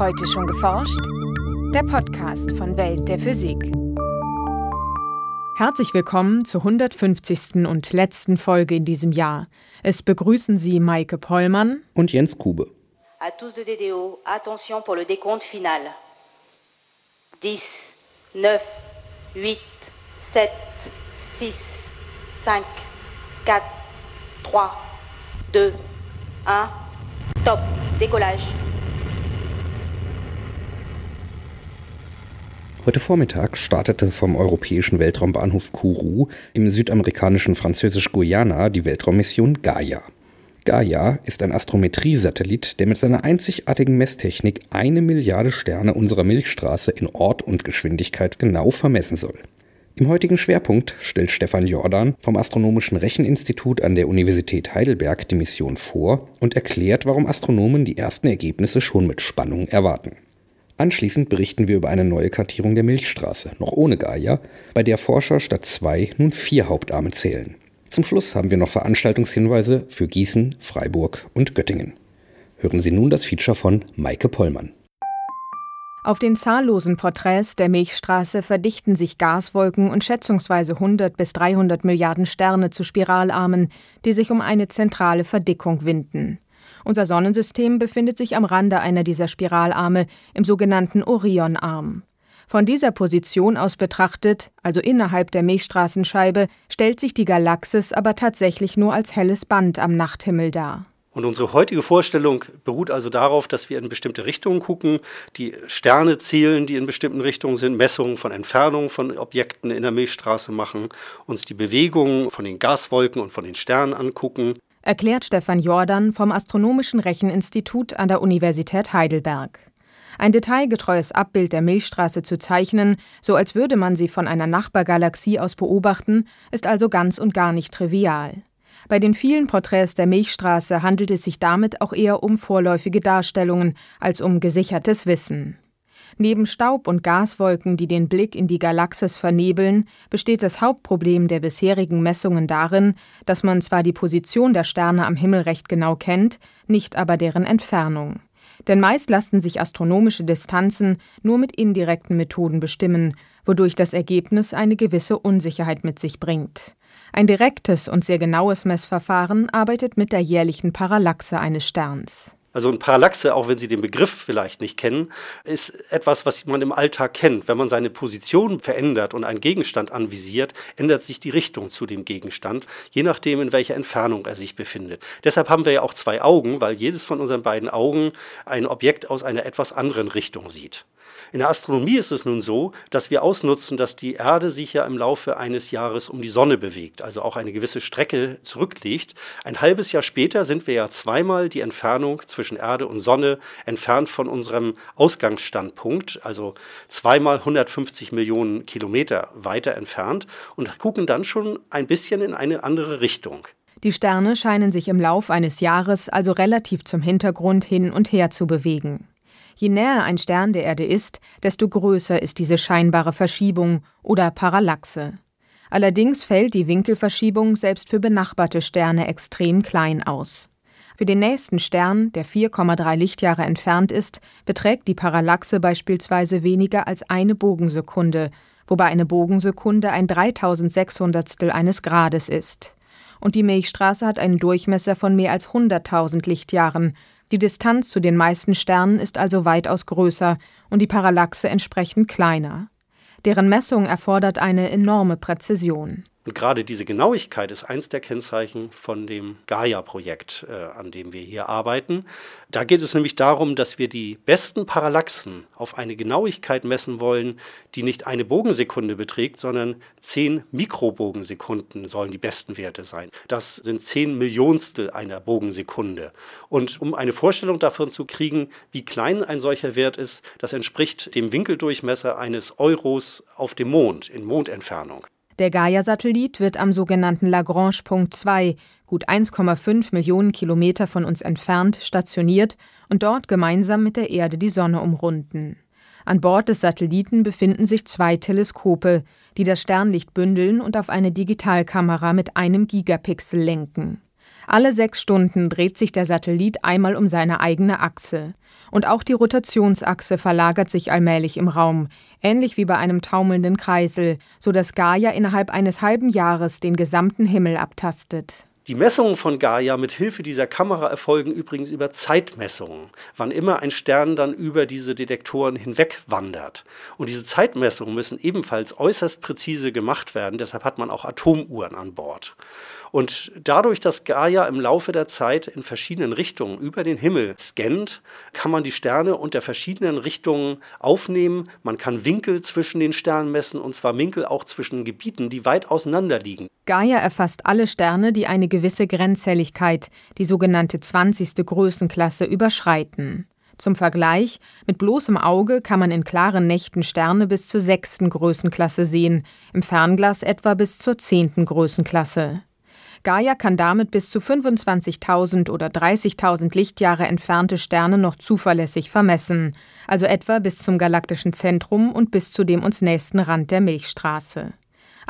Heute schon geforscht? Der Podcast von Welt der Physik. Herzlich willkommen zur 150. und letzten Folge in diesem Jahr. Es begrüßen Sie Maike Pollmann und Jens Kube. À tous de DDO, attention pour le décompte final. 10, 9, 8, 7, 6, 5, 4, 3, 2, 1. Top, décollage. Heute Vormittag startete vom europäischen Weltraumbahnhof Kourou im südamerikanischen Französisch-Guyana die Weltraummission Gaia. Gaia ist ein Astrometriesatellit, der mit seiner einzigartigen Messtechnik eine Milliarde Sterne unserer Milchstraße in Ort und Geschwindigkeit genau vermessen soll. Im heutigen Schwerpunkt stellt Stefan Jordan vom Astronomischen Recheninstitut an der Universität Heidelberg die Mission vor und erklärt, warum Astronomen die ersten Ergebnisse schon mit Spannung erwarten. Anschließend berichten wir über eine neue Kartierung der Milchstraße, noch ohne Gaia, bei der Forscher statt zwei nun vier Hauptarme zählen. Zum Schluss haben wir noch Veranstaltungshinweise für Gießen, Freiburg und Göttingen. Hören Sie nun das Feature von Maike Pollmann. Auf den zahllosen Porträts der Milchstraße verdichten sich Gaswolken und schätzungsweise 100 bis 300 Milliarden Sterne zu Spiralarmen, die sich um eine zentrale Verdickung winden. Unser Sonnensystem befindet sich am Rande einer dieser Spiralarme im sogenannten Orionarm. Von dieser Position aus betrachtet, also innerhalb der Milchstraßenscheibe, stellt sich die Galaxis aber tatsächlich nur als helles Band am Nachthimmel dar. Und unsere heutige Vorstellung beruht also darauf, dass wir in bestimmte Richtungen gucken, die Sterne zählen, die in bestimmten Richtungen sind, Messungen von Entfernungen von Objekten in der Milchstraße machen, uns die Bewegungen von den Gaswolken und von den Sternen angucken erklärt Stefan Jordan vom Astronomischen Recheninstitut an der Universität Heidelberg. Ein detailgetreues Abbild der Milchstraße zu zeichnen, so als würde man sie von einer Nachbargalaxie aus beobachten, ist also ganz und gar nicht trivial. Bei den vielen Porträts der Milchstraße handelt es sich damit auch eher um vorläufige Darstellungen als um gesichertes Wissen. Neben Staub und Gaswolken, die den Blick in die Galaxis vernebeln, besteht das Hauptproblem der bisherigen Messungen darin, dass man zwar die Position der Sterne am Himmel recht genau kennt, nicht aber deren Entfernung. Denn meist lassen sich astronomische Distanzen nur mit indirekten Methoden bestimmen, wodurch das Ergebnis eine gewisse Unsicherheit mit sich bringt. Ein direktes und sehr genaues Messverfahren arbeitet mit der jährlichen Parallaxe eines Sterns. Also ein Parallaxe, auch wenn Sie den Begriff vielleicht nicht kennen, ist etwas, was man im Alltag kennt. Wenn man seine Position verändert und einen Gegenstand anvisiert, ändert sich die Richtung zu dem Gegenstand, je nachdem, in welcher Entfernung er sich befindet. Deshalb haben wir ja auch zwei Augen, weil jedes von unseren beiden Augen ein Objekt aus einer etwas anderen Richtung sieht. In der Astronomie ist es nun so, dass wir ausnutzen, dass die Erde sich ja im Laufe eines Jahres um die Sonne bewegt, also auch eine gewisse Strecke zurücklegt. Ein halbes Jahr später sind wir ja zweimal die Entfernung zwischen Erde und Sonne entfernt von unserem Ausgangsstandpunkt, also zweimal 150 Millionen Kilometer weiter entfernt und gucken dann schon ein bisschen in eine andere Richtung. Die Sterne scheinen sich im Lauf eines Jahres also relativ zum Hintergrund hin und her zu bewegen. Je näher ein Stern der Erde ist, desto größer ist diese scheinbare Verschiebung oder Parallaxe. Allerdings fällt die Winkelverschiebung selbst für benachbarte Sterne extrem klein aus. Für den nächsten Stern, der 4,3 Lichtjahre entfernt ist, beträgt die Parallaxe beispielsweise weniger als eine Bogensekunde, wobei eine Bogensekunde ein 3600 eines Grades ist. Und die Milchstraße hat einen Durchmesser von mehr als 100.000 Lichtjahren, die Distanz zu den meisten Sternen ist also weitaus größer und die Parallaxe entsprechend kleiner. Deren Messung erfordert eine enorme Präzision. Und gerade diese Genauigkeit ist eins der Kennzeichen von dem Gaia-Projekt, äh, an dem wir hier arbeiten. Da geht es nämlich darum, dass wir die besten Parallaxen auf eine Genauigkeit messen wollen, die nicht eine Bogensekunde beträgt, sondern zehn Mikrobogensekunden sollen die besten Werte sein. Das sind zehn Millionstel einer Bogensekunde. Und um eine Vorstellung davon zu kriegen, wie klein ein solcher Wert ist, das entspricht dem Winkeldurchmesser eines Euros auf dem Mond in Mondentfernung. Der Gaia-Satellit wird am sogenannten Lagrange-Punkt 2, gut 1,5 Millionen Kilometer von uns entfernt, stationiert und dort gemeinsam mit der Erde die Sonne umrunden. An Bord des Satelliten befinden sich zwei Teleskope, die das Sternlicht bündeln und auf eine Digitalkamera mit einem Gigapixel lenken. Alle sechs Stunden dreht sich der Satellit einmal um seine eigene Achse. Und auch die Rotationsachse verlagert sich allmählich im Raum, ähnlich wie bei einem taumelnden Kreisel, so dass Gaia innerhalb eines halben Jahres den gesamten Himmel abtastet. Die Messungen von Gaia mit Hilfe dieser Kamera erfolgen übrigens über Zeitmessungen, wann immer ein Stern dann über diese Detektoren hinweg wandert. Und diese Zeitmessungen müssen ebenfalls äußerst präzise gemacht werden, deshalb hat man auch Atomuhren an Bord. Und dadurch, dass Gaia im Laufe der Zeit in verschiedenen Richtungen über den Himmel scannt, kann man die Sterne unter verschiedenen Richtungen aufnehmen. Man kann Winkel zwischen den Sternen messen, und zwar Winkel auch zwischen Gebieten, die weit auseinander liegen. Gaia erfasst alle Sterne, die eine gewisse Grenzhelligkeit, die sogenannte 20. Größenklasse, überschreiten. Zum Vergleich, mit bloßem Auge kann man in klaren Nächten Sterne bis zur sechsten Größenklasse sehen, im Fernglas etwa bis zur zehnten Größenklasse. Gaia kann damit bis zu 25.000 oder 30.000 Lichtjahre entfernte Sterne noch zuverlässig vermessen, also etwa bis zum galaktischen Zentrum und bis zu dem uns nächsten Rand der Milchstraße.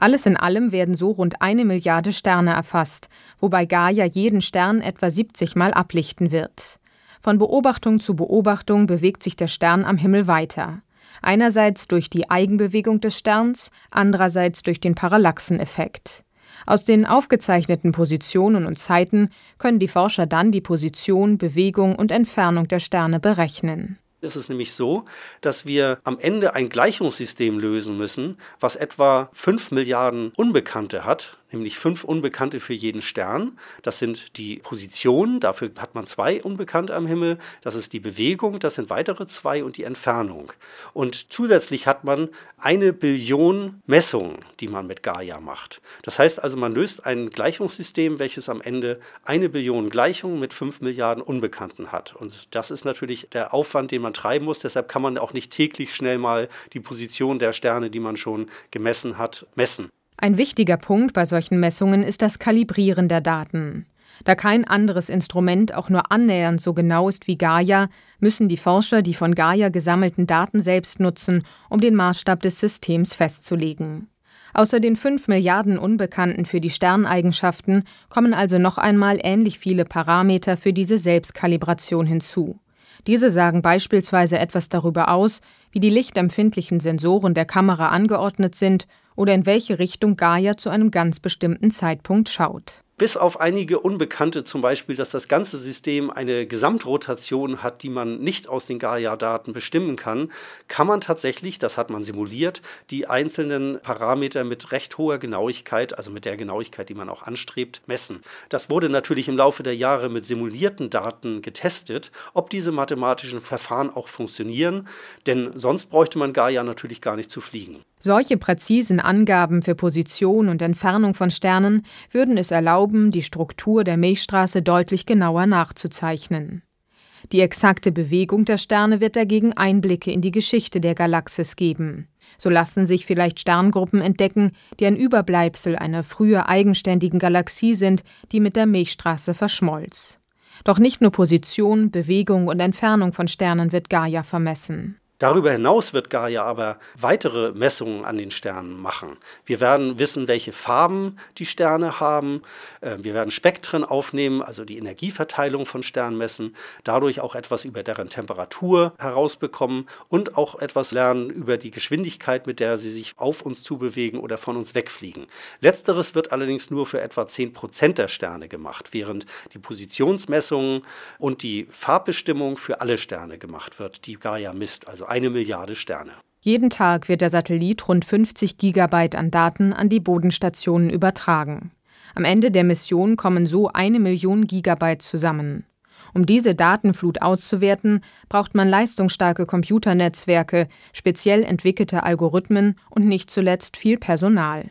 Alles in allem werden so rund eine Milliarde Sterne erfasst, wobei Gaia jeden Stern etwa 70 Mal ablichten wird. Von Beobachtung zu Beobachtung bewegt sich der Stern am Himmel weiter. Einerseits durch die Eigenbewegung des Sterns, andererseits durch den Parallaxeneffekt. Aus den aufgezeichneten Positionen und Zeiten können die Forscher dann die Position, Bewegung und Entfernung der Sterne berechnen. Es ist nämlich so, dass wir am Ende ein Gleichungssystem lösen müssen, was etwa 5 Milliarden Unbekannte hat, nämlich fünf Unbekannte für jeden Stern. Das sind die Positionen, dafür hat man zwei Unbekannte am Himmel. Das ist die Bewegung, das sind weitere zwei und die Entfernung. Und zusätzlich hat man eine Billion Messungen, die man mit Gaia macht. Das heißt also, man löst ein Gleichungssystem, welches am Ende eine Billion Gleichungen mit fünf Milliarden Unbekannten hat. Und das ist natürlich der Aufwand, den man treiben muss. Deshalb kann man auch nicht täglich schnell mal die Position der Sterne, die man schon gemessen hat, messen. Ein wichtiger Punkt bei solchen Messungen ist das Kalibrieren der Daten. Da kein anderes Instrument auch nur annähernd so genau ist wie Gaia, müssen die Forscher die von Gaia gesammelten Daten selbst nutzen, um den Maßstab des Systems festzulegen. Außer den 5 Milliarden Unbekannten für die Sterneigenschaften kommen also noch einmal ähnlich viele Parameter für diese Selbstkalibration hinzu. Diese sagen beispielsweise etwas darüber aus, wie die lichtempfindlichen Sensoren der Kamera angeordnet sind oder in welche Richtung Gaia zu einem ganz bestimmten Zeitpunkt schaut bis auf einige Unbekannte, zum Beispiel, dass das ganze System eine Gesamtrotation hat, die man nicht aus den Gaia-Daten bestimmen kann, kann man tatsächlich, das hat man simuliert, die einzelnen Parameter mit recht hoher Genauigkeit, also mit der Genauigkeit, die man auch anstrebt, messen. Das wurde natürlich im Laufe der Jahre mit simulierten Daten getestet, ob diese mathematischen Verfahren auch funktionieren, denn sonst bräuchte man Gaia natürlich gar nicht zu fliegen. Solche präzisen Angaben für Position und Entfernung von Sternen würden es erlauben, die Struktur der Milchstraße deutlich genauer nachzuzeichnen. Die exakte Bewegung der Sterne wird dagegen Einblicke in die Geschichte der Galaxis geben. So lassen sich vielleicht Sterngruppen entdecken, die ein Überbleibsel einer früher eigenständigen Galaxie sind, die mit der Milchstraße verschmolz. Doch nicht nur Position, Bewegung und Entfernung von Sternen wird Gaia vermessen. Darüber hinaus wird Gaia aber weitere Messungen an den Sternen machen. Wir werden wissen, welche Farben die Sterne haben. Ähm, wir werden Spektren aufnehmen, also die Energieverteilung von Sternen messen, dadurch auch etwas über deren Temperatur herausbekommen und auch etwas lernen über die Geschwindigkeit, mit der sie sich auf uns zubewegen oder von uns wegfliegen. Letzteres wird allerdings nur für etwa 10 Prozent der Sterne gemacht, während die Positionsmessungen und die Farbbestimmung für alle Sterne gemacht wird, die Gaia misst, also eine Milliarde Sterne. Jeden Tag wird der Satellit rund 50 Gigabyte an Daten an die Bodenstationen übertragen. Am Ende der Mission kommen so eine Million Gigabyte zusammen. Um diese Datenflut auszuwerten, braucht man leistungsstarke Computernetzwerke, speziell entwickelte Algorithmen und nicht zuletzt viel Personal.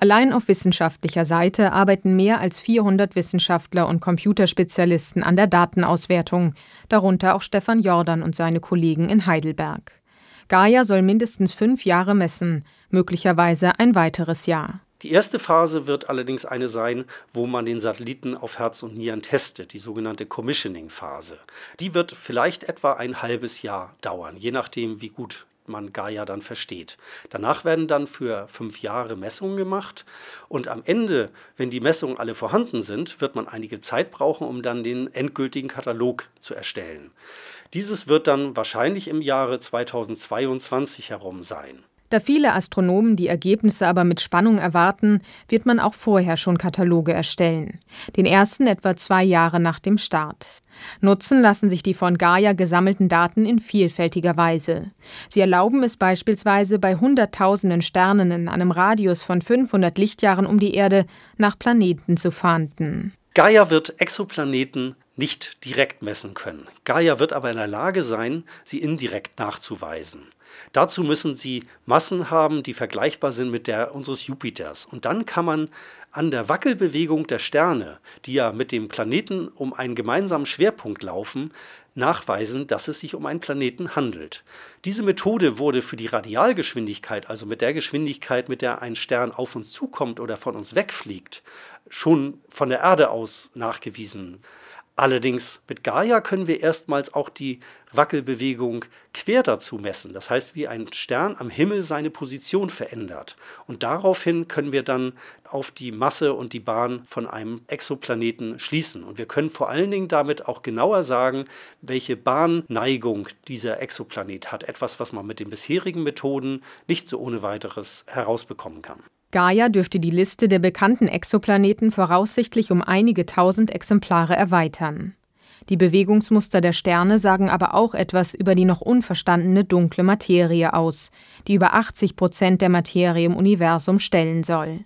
Allein auf wissenschaftlicher Seite arbeiten mehr als 400 Wissenschaftler und Computerspezialisten an der Datenauswertung, darunter auch Stefan Jordan und seine Kollegen in Heidelberg. Gaia soll mindestens fünf Jahre messen, möglicherweise ein weiteres Jahr. Die erste Phase wird allerdings eine sein, wo man den Satelliten auf Herz und Nieren testet, die sogenannte Commissioning-Phase. Die wird vielleicht etwa ein halbes Jahr dauern, je nachdem, wie gut man Gaia dann versteht. Danach werden dann für fünf Jahre Messungen gemacht und am Ende, wenn die Messungen alle vorhanden sind, wird man einige Zeit brauchen, um dann den endgültigen Katalog zu erstellen. Dieses wird dann wahrscheinlich im Jahre 2022 herum sein. Da viele Astronomen die Ergebnisse aber mit Spannung erwarten, wird man auch vorher schon Kataloge erstellen. Den ersten etwa zwei Jahre nach dem Start. Nutzen lassen sich die von Gaia gesammelten Daten in vielfältiger Weise. Sie erlauben es beispielsweise bei Hunderttausenden Sternen in einem Radius von 500 Lichtjahren um die Erde nach Planeten zu fahnden. Gaia wird Exoplaneten nicht direkt messen können. Gaia wird aber in der Lage sein, sie indirekt nachzuweisen. Dazu müssen sie Massen haben, die vergleichbar sind mit der unseres Jupiters. Und dann kann man an der Wackelbewegung der Sterne, die ja mit dem Planeten um einen gemeinsamen Schwerpunkt laufen, nachweisen, dass es sich um einen Planeten handelt. Diese Methode wurde für die Radialgeschwindigkeit, also mit der Geschwindigkeit, mit der ein Stern auf uns zukommt oder von uns wegfliegt, schon von der Erde aus nachgewiesen. Allerdings mit Gaia können wir erstmals auch die Wackelbewegung quer dazu messen. Das heißt, wie ein Stern am Himmel seine Position verändert. Und daraufhin können wir dann auf die Masse und die Bahn von einem Exoplaneten schließen. Und wir können vor allen Dingen damit auch genauer sagen, welche Bahnneigung dieser Exoplanet hat. Etwas, was man mit den bisherigen Methoden nicht so ohne weiteres herausbekommen kann. Gaia dürfte die Liste der bekannten Exoplaneten voraussichtlich um einige tausend Exemplare erweitern. Die Bewegungsmuster der Sterne sagen aber auch etwas über die noch unverstandene dunkle Materie aus, die über 80 Prozent der Materie im Universum stellen soll.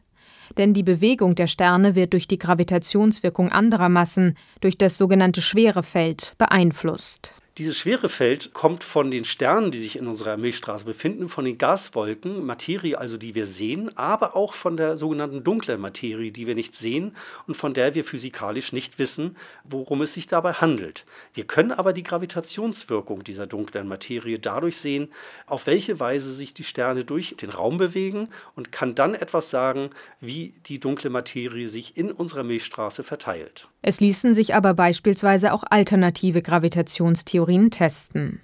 Denn die Bewegung der Sterne wird durch die Gravitationswirkung anderer Massen, durch das sogenannte Schwerefeld, beeinflusst. Dieses schwere Feld kommt von den Sternen, die sich in unserer Milchstraße befinden, von den Gaswolken, Materie also, die wir sehen, aber auch von der sogenannten dunklen Materie, die wir nicht sehen und von der wir physikalisch nicht wissen, worum es sich dabei handelt. Wir können aber die Gravitationswirkung dieser dunklen Materie dadurch sehen, auf welche Weise sich die Sterne durch den Raum bewegen und kann dann etwas sagen, wie die dunkle Materie sich in unserer Milchstraße verteilt. Es ließen sich aber beispielsweise auch alternative Gravitationstheorien testen.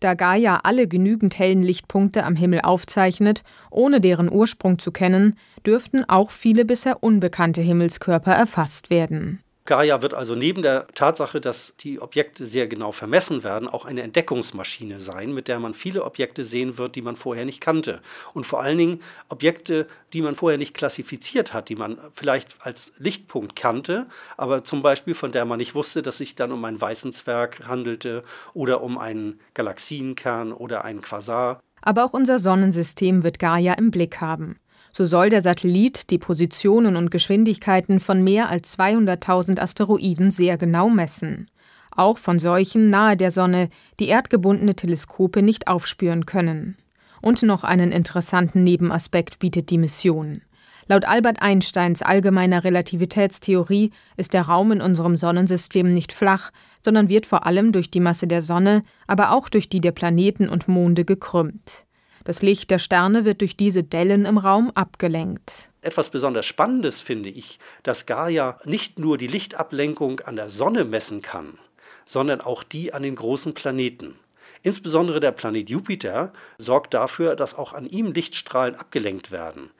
Da Gaia alle genügend hellen Lichtpunkte am Himmel aufzeichnet, ohne deren Ursprung zu kennen, dürften auch viele bisher unbekannte Himmelskörper erfasst werden. Gaia wird also neben der Tatsache, dass die Objekte sehr genau vermessen werden, auch eine Entdeckungsmaschine sein, mit der man viele Objekte sehen wird, die man vorher nicht kannte. Und vor allen Dingen Objekte, die man vorher nicht klassifiziert hat, die man vielleicht als Lichtpunkt kannte, aber zum Beispiel von der man nicht wusste, dass sich dann um einen weißen Zwerg handelte oder um einen Galaxienkern oder einen Quasar. Aber auch unser Sonnensystem wird Gaia im Blick haben. So soll der Satellit die Positionen und Geschwindigkeiten von mehr als 200.000 Asteroiden sehr genau messen. Auch von solchen nahe der Sonne, die erdgebundene Teleskope nicht aufspüren können. Und noch einen interessanten Nebenaspekt bietet die Mission. Laut Albert Einsteins allgemeiner Relativitätstheorie ist der Raum in unserem Sonnensystem nicht flach, sondern wird vor allem durch die Masse der Sonne, aber auch durch die der Planeten und Monde gekrümmt. Das Licht der Sterne wird durch diese Dellen im Raum abgelenkt. Etwas besonders Spannendes finde ich, dass Gaia nicht nur die Lichtablenkung an der Sonne messen kann, sondern auch die an den großen Planeten. Insbesondere der Planet Jupiter sorgt dafür, dass auch an ihm Lichtstrahlen abgelenkt werden.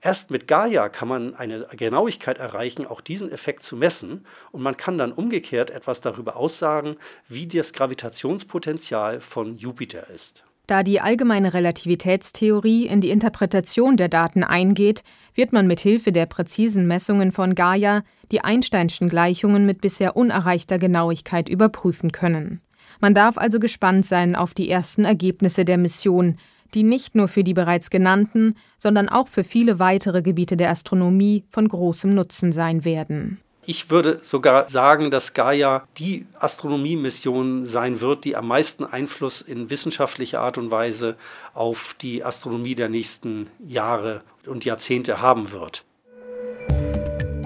Erst mit Gaia kann man eine Genauigkeit erreichen, auch diesen Effekt zu messen, und man kann dann umgekehrt etwas darüber aussagen, wie das Gravitationspotenzial von Jupiter ist. Da die allgemeine Relativitätstheorie in die Interpretation der Daten eingeht, wird man mit Hilfe der präzisen Messungen von Gaia die Einsteinschen Gleichungen mit bisher unerreichter Genauigkeit überprüfen können. Man darf also gespannt sein auf die ersten Ergebnisse der Mission, die nicht nur für die bereits genannten, sondern auch für viele weitere Gebiete der Astronomie von großem Nutzen sein werden. Ich würde sogar sagen, dass Gaia die Astronomiemission sein wird, die am meisten Einfluss in wissenschaftlicher Art und Weise auf die Astronomie der nächsten Jahre und Jahrzehnte haben wird.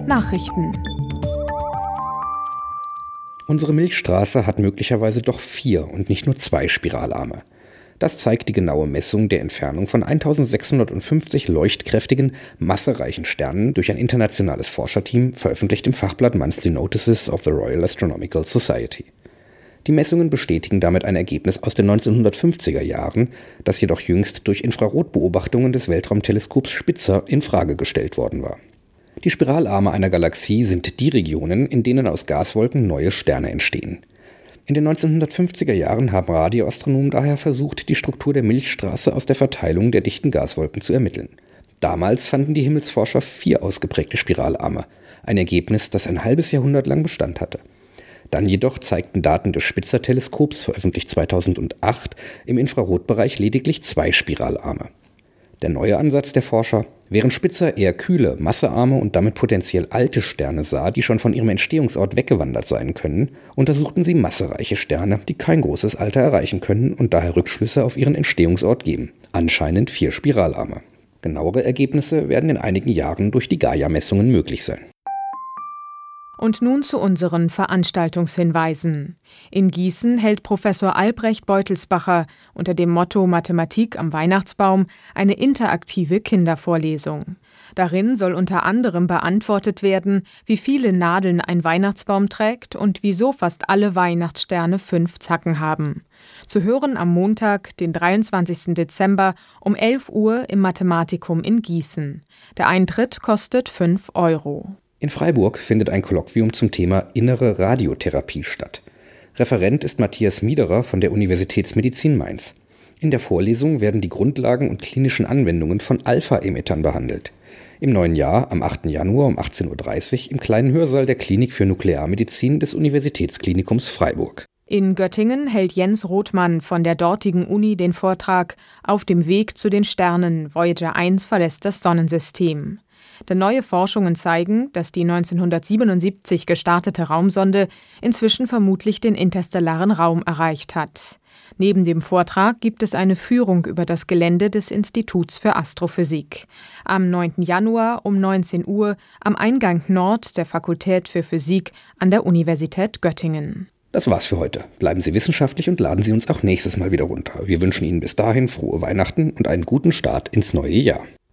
Nachrichten Unsere Milchstraße hat möglicherweise doch vier und nicht nur zwei Spiralarme. Das zeigt die genaue Messung der Entfernung von 1650 leuchtkräftigen, massereichen Sternen durch ein internationales Forscherteam, veröffentlicht im Fachblatt Monthly Notices of the Royal Astronomical Society. Die Messungen bestätigen damit ein Ergebnis aus den 1950er Jahren, das jedoch jüngst durch Infrarotbeobachtungen des Weltraumteleskops Spitzer in Frage gestellt worden war. Die Spiralarme einer Galaxie sind die Regionen, in denen aus Gaswolken neue Sterne entstehen. In den 1950er Jahren haben Radioastronomen daher versucht, die Struktur der Milchstraße aus der Verteilung der dichten Gaswolken zu ermitteln. Damals fanden die Himmelsforscher vier ausgeprägte Spiralarme, ein Ergebnis, das ein halbes Jahrhundert lang Bestand hatte. Dann jedoch zeigten Daten des Spitzer-Teleskops, veröffentlicht 2008, im Infrarotbereich lediglich zwei Spiralarme. Der neue Ansatz der Forscher, während Spitzer eher kühle, massearme und damit potenziell alte Sterne sah, die schon von ihrem Entstehungsort weggewandert sein können, untersuchten sie massereiche Sterne, die kein großes Alter erreichen können und daher Rückschlüsse auf ihren Entstehungsort geben, anscheinend vier Spiralarme. Genauere Ergebnisse werden in einigen Jahren durch die Gaia-Messungen möglich sein. Und nun zu unseren Veranstaltungshinweisen. In Gießen hält Professor Albrecht Beutelsbacher unter dem Motto Mathematik am Weihnachtsbaum eine interaktive Kindervorlesung. Darin soll unter anderem beantwortet werden, wie viele Nadeln ein Weihnachtsbaum trägt und wieso fast alle Weihnachtssterne fünf Zacken haben. Zu hören am Montag, den 23. Dezember um 11 Uhr im Mathematikum in Gießen. Der Eintritt kostet 5 Euro. In Freiburg findet ein Kolloquium zum Thema Innere Radiotherapie statt. Referent ist Matthias Miederer von der Universitätsmedizin Mainz. In der Vorlesung werden die Grundlagen und klinischen Anwendungen von Alpha-Emittern behandelt. Im neuen Jahr, am 8. Januar um 18.30 Uhr im kleinen Hörsaal der Klinik für Nuklearmedizin des Universitätsklinikums Freiburg. In Göttingen hält Jens Rothmann von der dortigen Uni den Vortrag Auf dem Weg zu den Sternen. Voyager 1 verlässt das Sonnensystem. Denn neue Forschungen zeigen, dass die 1977 gestartete Raumsonde inzwischen vermutlich den interstellaren Raum erreicht hat. Neben dem Vortrag gibt es eine Führung über das Gelände des Instituts für Astrophysik. Am 9. Januar um 19 Uhr am Eingang Nord der Fakultät für Physik an der Universität Göttingen. Das war's für heute. Bleiben Sie wissenschaftlich und laden Sie uns auch nächstes Mal wieder runter. Wir wünschen Ihnen bis dahin frohe Weihnachten und einen guten Start ins neue Jahr.